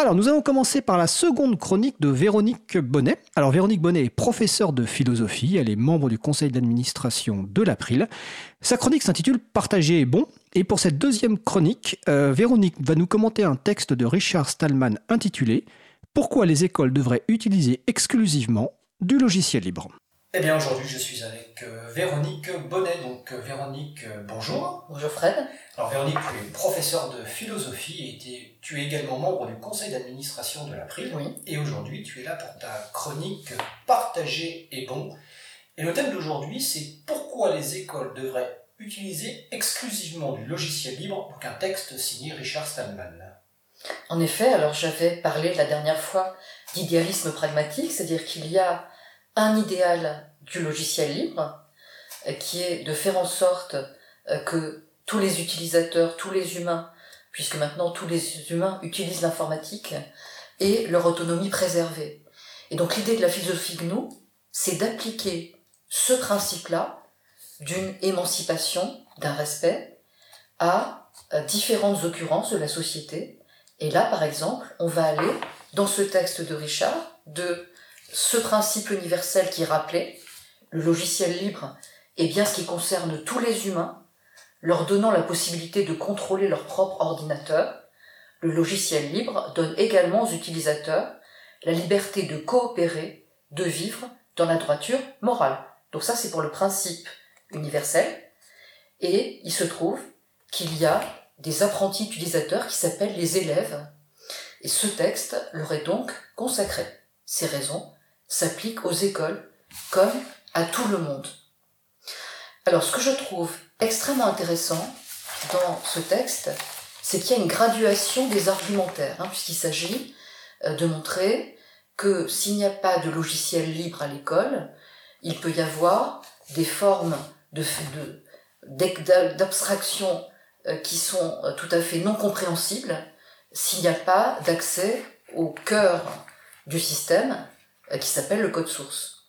Alors, nous allons commencer par la seconde chronique de Véronique Bonnet. Alors, Véronique Bonnet est professeure de philosophie, elle est membre du conseil d'administration de l'April. Sa chronique s'intitule Partager est bon. Et pour cette deuxième chronique, euh, Véronique va nous commenter un texte de Richard Stallman intitulé Pourquoi les écoles devraient utiliser exclusivement du logiciel libre. Eh bien aujourd'hui je suis avec euh, Véronique Bonnet. Donc euh, Véronique, euh, bonjour. Bonjour Fred. Alors Véronique, tu es professeure de philosophie et tu es également membre du conseil d'administration de l'April. Oui. Et aujourd'hui tu es là pour ta chronique Partager est bon. Et le thème d'aujourd'hui c'est pourquoi les écoles devraient utiliser exclusivement du logiciel libre, donc un texte signé Richard Stallman. En effet, alors j'avais parlé la dernière fois d'idéalisme pragmatique, c'est-à-dire qu'il y a un idéal du logiciel libre, euh, qui est de faire en sorte euh, que tous les utilisateurs, tous les humains, puisque maintenant tous les humains utilisent l'informatique, aient leur autonomie préservée. Et donc l'idée de la philosophie GNU, c'est d'appliquer ce principe-là d'une émancipation, d'un respect, à différentes occurrences de la société. Et là, par exemple, on va aller, dans ce texte de Richard, de ce principe universel qui rappelait, le logiciel libre est bien ce qui concerne tous les humains, leur donnant la possibilité de contrôler leur propre ordinateur. Le logiciel libre donne également aux utilisateurs la liberté de coopérer, de vivre dans la droiture morale. Donc ça, c'est pour le principe universel. Et il se trouve qu'il y a des apprentis utilisateurs qui s'appellent les élèves. Et ce texte leur est donc consacré. Ces raisons s'applique aux écoles comme à tout le monde. Alors ce que je trouve extrêmement intéressant dans ce texte, c'est qu'il y a une graduation des argumentaires, hein, puisqu'il s'agit euh, de montrer que s'il n'y a pas de logiciel libre à l'école, il peut y avoir des formes d'abstraction euh, qui sont euh, tout à fait non compréhensibles s'il n'y a pas d'accès au cœur du système, qui s'appelle le code source.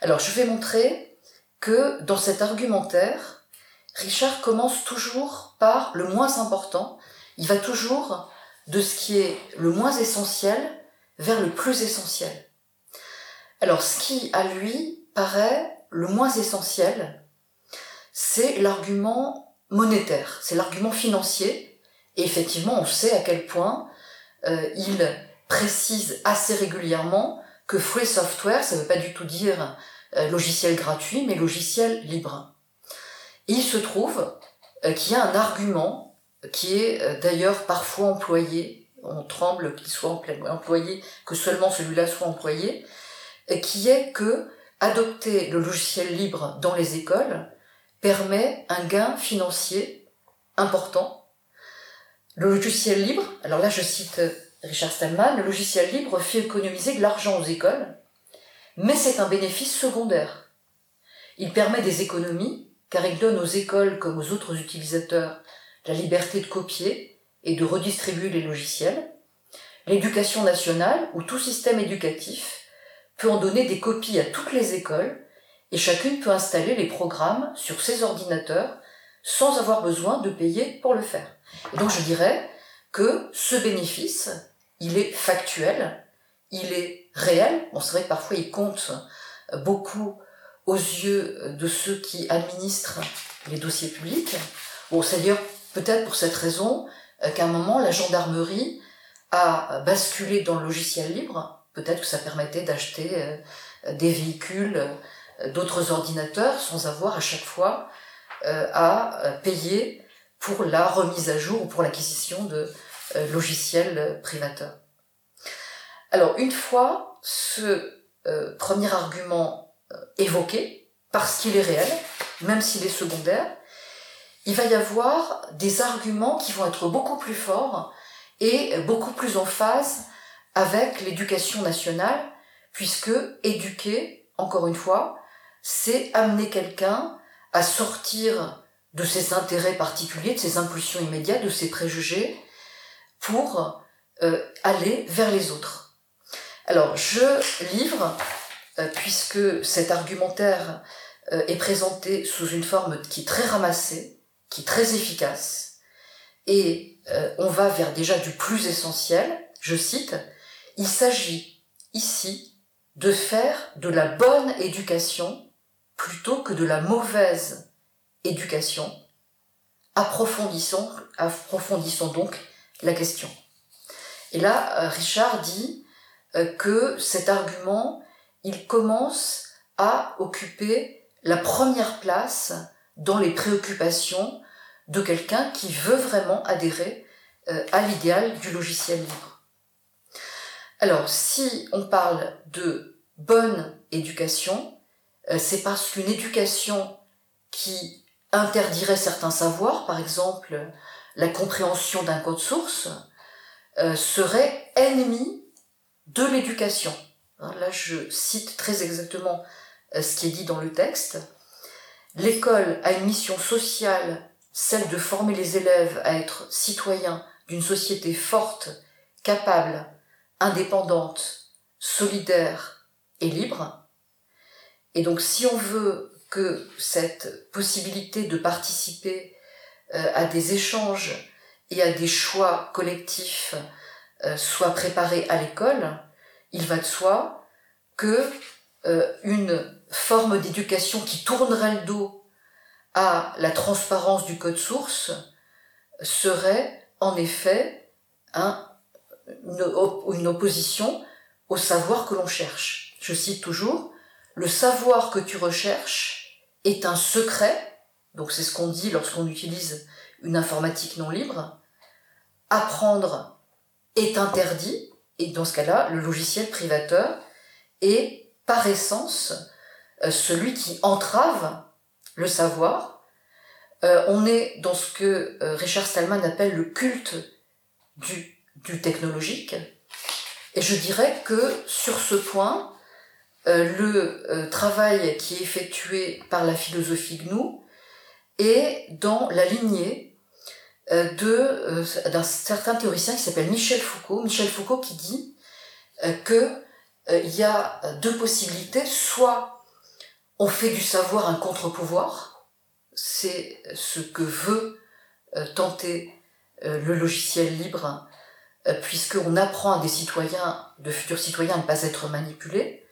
Alors je vais montrer que dans cet argumentaire, Richard commence toujours par le moins important. Il va toujours de ce qui est le moins essentiel vers le plus essentiel. Alors ce qui à lui paraît le moins essentiel, c'est l'argument monétaire, c'est l'argument financier. Et effectivement, on sait à quel point euh, il précise assez régulièrement que free software, ça ne veut pas du tout dire euh, logiciel gratuit, mais logiciel libre. Il se trouve euh, qu'il y a un argument qui est euh, d'ailleurs parfois employé, on tremble qu'il soit employé, que seulement celui-là soit employé, qui est que adopter le logiciel libre dans les écoles permet un gain financier important. Le logiciel libre, alors là je cite Richard Stallman, le logiciel libre fait économiser de l'argent aux écoles, mais c'est un bénéfice secondaire. Il permet des économies, car il donne aux écoles comme aux autres utilisateurs la liberté de copier et de redistribuer les logiciels. L'éducation nationale, ou tout système éducatif, peut en donner des copies à toutes les écoles, et chacune peut installer les programmes sur ses ordinateurs sans avoir besoin de payer pour le faire. Et donc je dirais que ce bénéfice, il est factuel, il est réel. On c'est vrai que parfois il compte beaucoup aux yeux de ceux qui administrent les dossiers publics. Bon, c'est dire peut-être pour cette raison euh, qu'à un moment la gendarmerie a basculé dans le logiciel libre. Peut-être que ça permettait d'acheter euh, des véhicules, euh, d'autres ordinateurs sans avoir à chaque fois à payer pour la remise à jour ou pour l'acquisition de euh, logiciel privateur. Alors une fois ce euh, premier argument euh, évoqué, parce qu'il est réel, même s'il est secondaire, il va y avoir des arguments qui vont être beaucoup plus forts et beaucoup plus en phase avec l'éducation nationale, puisque éduquer, encore une fois, c'est amener quelqu'un à sortir de ses intérêts particuliers, de ses impulsions immédiates, de ses préjugés, pour euh, aller vers les autres. Alors, je livre, euh, puisque cet argumentaire euh, est présenté sous une forme qui est très ramassée, qui est très efficace, et on va vers déjà du plus essentiel. Je cite, Il s'agit ici de faire de la bonne éducation plutôt que de la mauvaise éducation. Approfondissons donc la question. Et là, euh, Richard dit euh, que cet argument, il commence à occuper la première place dans les préoccupations de quelqu'un qui veut vraiment adhérer euh, à l'idéal du logiciel libre. Alors, si on parle de bonne éducation, c'est parce qu'une éducation qui interdirait certains savoirs, par exemple la compréhension d'un code source, euh, serait ennemie de l'éducation. Hein, là, je cite très exactement ce qui est dit dans le texte. L'école a une mission sociale celle de former les élèves à être citoyens d'une société forte, capable, indépendante, solidaire et libre. Et donc si on veut que cette possibilité de participer euh, à des échanges et à des choix collectifs euh, soit préparée à l'école, il va de soi que euh, une forme d'éducation qui tournerait le dos à la transparence du code source serait en effet un, une, opposition au savoir que l'on cherche. Je cite toujours, le savoir que tu recherches est un secret, donc c'est ce qu'on dit lorsqu'on utilise une informatique non libre, apprendre est interdit, et dans ce cas-là, le logiciel privateur est par essence euh, celui qui entrave le savoir. Euh, on est dans ce que euh, Richard Stallman appelle le culte du, technologique. Et je dirais que sur ce point, le travail qui est effectué par la philosophie GNU est dans la lignée de d'un certain théoricien qui s'appelle Michel Foucault. Michel Foucault qui dit que il y a deux possibilités, soit on fait du savoir un contre-pouvoir, c'est ce que veut euh, tenter euh, le logiciel libre, euh, puisqu'on apprend à des citoyens, de futurs citoyens, à ne pas être manipulés,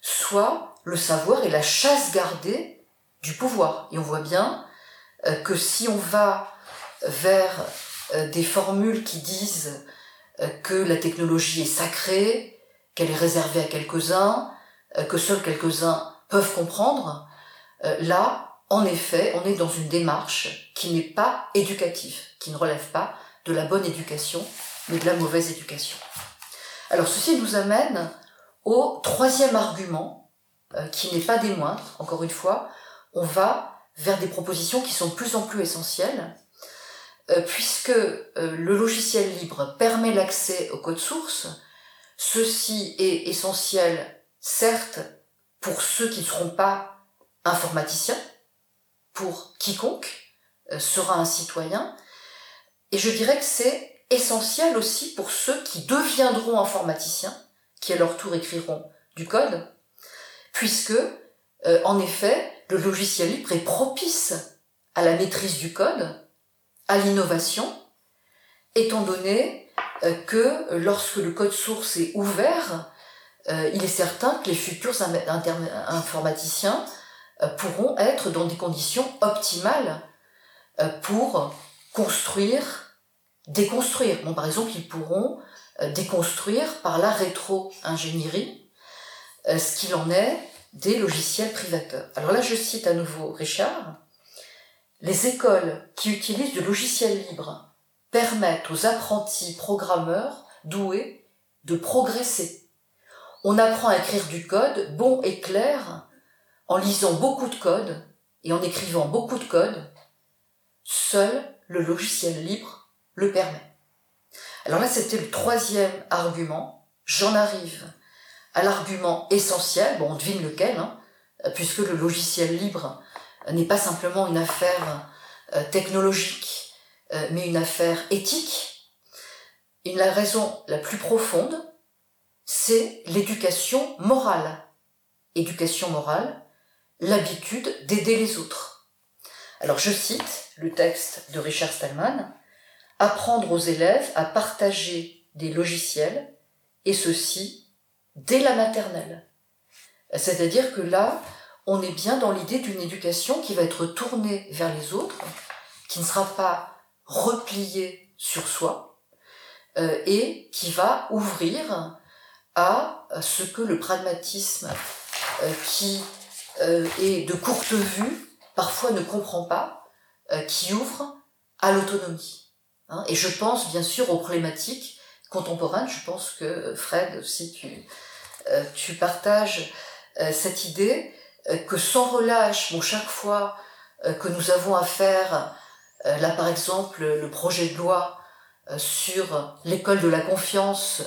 soit le savoir est la chasse gardée du pouvoir. Et on voit bien que si on va vers des formules qui disent que la technologie est sacrée, qu'elle est réservée à quelques-uns, que seuls quelques-uns peuvent comprendre, euh, là, en effet, on est dans une démarche qui n'est pas éducative, qui ne relève pas de la bonne éducation, mais de la mauvaise éducation. Alors ceci nous amène au troisième argument, euh, qui n'est pas des moindres, encore une fois, on va vers des propositions qui sont de plus en plus essentielles, euh, puisque le logiciel libre permet l'accès au code source, ceci est essentiel, certes, pour ceux qui ne seront pas informaticiens, pour quiconque euh, sera un citoyen. Et je dirais que c'est essentiel aussi pour ceux qui deviendront informaticiens, qui à leur tour écriront du code, puisque, euh, en effet, le logiciel libre est propice à la maîtrise du code, à l'innovation, étant donné euh, que lorsque le code source est ouvert, euh, il est certain que les futurs informaticiens euh, pourront être dans des conditions optimales pour construire, déconstruire. Bon, par exemple, ils pourront déconstruire par la rétro-ingénierie ce qu'il en est des logiciels privateurs. Alors là, je cite à nouveau Richard. Les écoles qui utilisent du logiciel libre permettent aux apprentis programmeurs doués de progresser on apprend à écrire du code bon et clair en lisant beaucoup de code et en écrivant beaucoup de code. Seul le logiciel libre le permet. Alors là, c'était le troisième argument. J'en arrive à l'argument essentiel, bon, on devine lequel, hein, puisque le logiciel libre n'est pas simplement une affaire euh, technologique, euh, mais une affaire éthique. La raison la plus profonde, c'est l'éducation morale. Éducation morale, l'habitude d'aider les autres. Alors je cite le texte de Richard Stallman. apprendre aux élèves à partager des logiciels, et ceci dès la maternelle. C'est-à-dire que là, on est bien dans l'idée d'une éducation qui va être tournée vers les autres, qui ne sera pas repliée sur soi, euh, et qui va ouvrir à ce que le pragmatisme euh, qui euh, est de courte vue, parfois ne comprend pas, qui ouvre à l'autonomie. Hein. et je pense bien sûr aux problématiques contemporaines, je pense que Fred aussi tu, tu partages cette idée que sans relâche, chaque fois que nous avons affaire, là par exemple le projet de loi euh, sur l'école de la confiance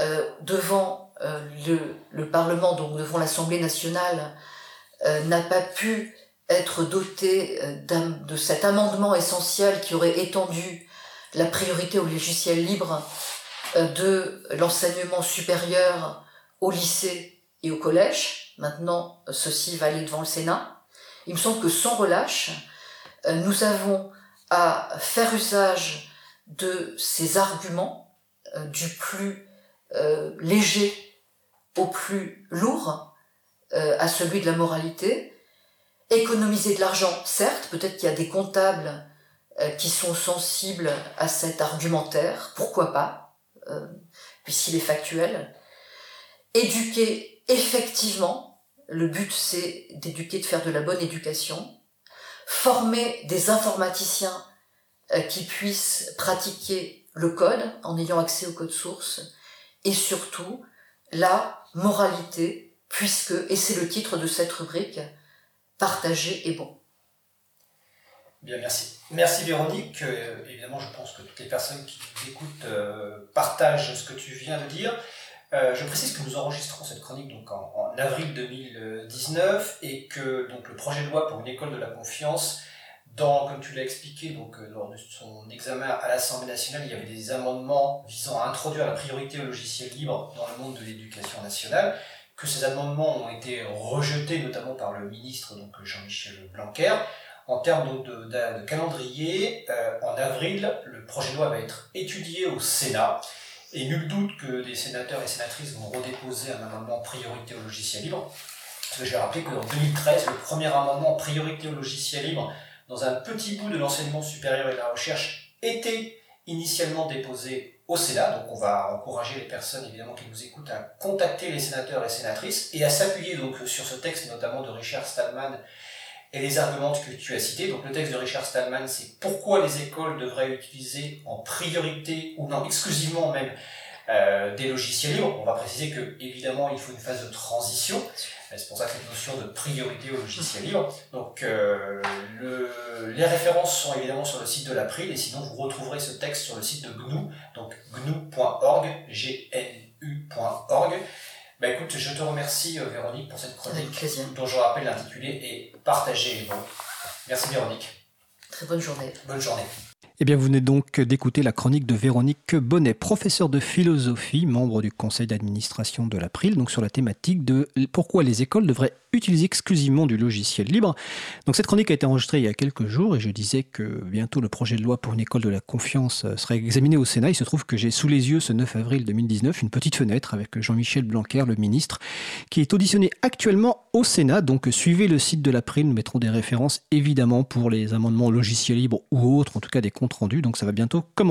euh, devant euh, le, le, Parlement, donc devant l'Assemblée nationale, n'a pas pu être doté de cet amendement essentiel qui aurait étendu la priorité au logiciel libre de l'enseignement supérieur au lycée et au collège. Maintenant, ceci va aller devant le Sénat. Il me semble que sans relâche, nous avons à faire usage de ces arguments euh, du plus euh, léger au plus lourd euh, à celui de la moralité. Économiser de l'argent, certes, peut-être qu'il y a des comptables qui sont sensibles à cet argumentaire, pourquoi pas, puisqu'il est factuel. Éduquer effectivement, le but c'est d'éduquer, de faire de la bonne éducation. Former des informaticiens euh, qui puissent pratiquer le code en ayant accès au code source et surtout la moralité puisque, et c'est le titre de cette rubrique, partager est bon. Bien, merci. Merci Véronique. Euh, évidemment, je pense que toutes les personnes qui écoutent euh, partagent ce que tu viens de dire. je précise que nous enregistrons cette chronique donc en, avril 2019 et que donc, le projet de loi pour une école de la confiance dans, comme tu l'as expliqué, donc, euh, lors de son examen à l'Assemblée nationale, il y avait des amendements visant à introduire la priorité au logiciel libre dans le monde de l'éducation nationale, que ces amendements ont été rejetés notamment par le ministre Jean-Michel Blanquer. En termes de, calendrier, euh, en avril, le projet de loi va être étudié au Sénat. Et nul doute que des sénateurs et sénatrices vont redéposer un amendement priorité au logiciel libre. Parce que je vais rappeler qu'en 2013, le premier amendement priorité au logiciel libre dans un petit bout de l'enseignement supérieur et de la recherche était initialement déposé au Sénat. Donc on va encourager les personnes évidemment qui nous écoutent à contacter les sénateurs et sénatrices et à s'appuyer donc sur ce texte notamment de Richard Stallman et les arguments que tu as cités. Donc le texte de Richard Stallman, c'est pourquoi les écoles devraient utiliser en priorité ou non exclusivement même euh, des logiciels libres. On va préciser que évidemment il faut une phase de transition. C'est pour ça que cette notion de priorité au logiciel libre. Donc euh, le, les références sont évidemment sur le site de l'April et sinon vous retrouverez ce texte sur le site de GNU, donc gnu.org, gnu.org. Bah écoute, je te remercie euh, Véronique pour cette chronique dont je rappelle l'intitulé est Partager les bons. Merci Véronique. Très bonne journée. Bonne journée. Eh bien, vous venez donc d'écouter la chronique de Véronique Bonnet, professeure de philosophie, membre du conseil d'administration de l'April, donc sur la thématique de pourquoi les écoles devraient utiliser exclusivement du logiciel libre. Donc cette chronique a été enregistrée il y a quelques jours et je disais que bientôt le projet de loi pour une école de la confiance euh, serait examiné au Sénat. Il se trouve que j'ai sous les yeux ce 9 avril 2019 une petite fenêtre avec Jean-Michel Blanquer, le ministre, qui est auditionné actuellement au Sénat. Donc suivez le site de l'April, nous mettrons des références évidemment pour les amendements logiciels libres ou autres, en tout cas des comptes rendus. Donc ça va bientôt commencer.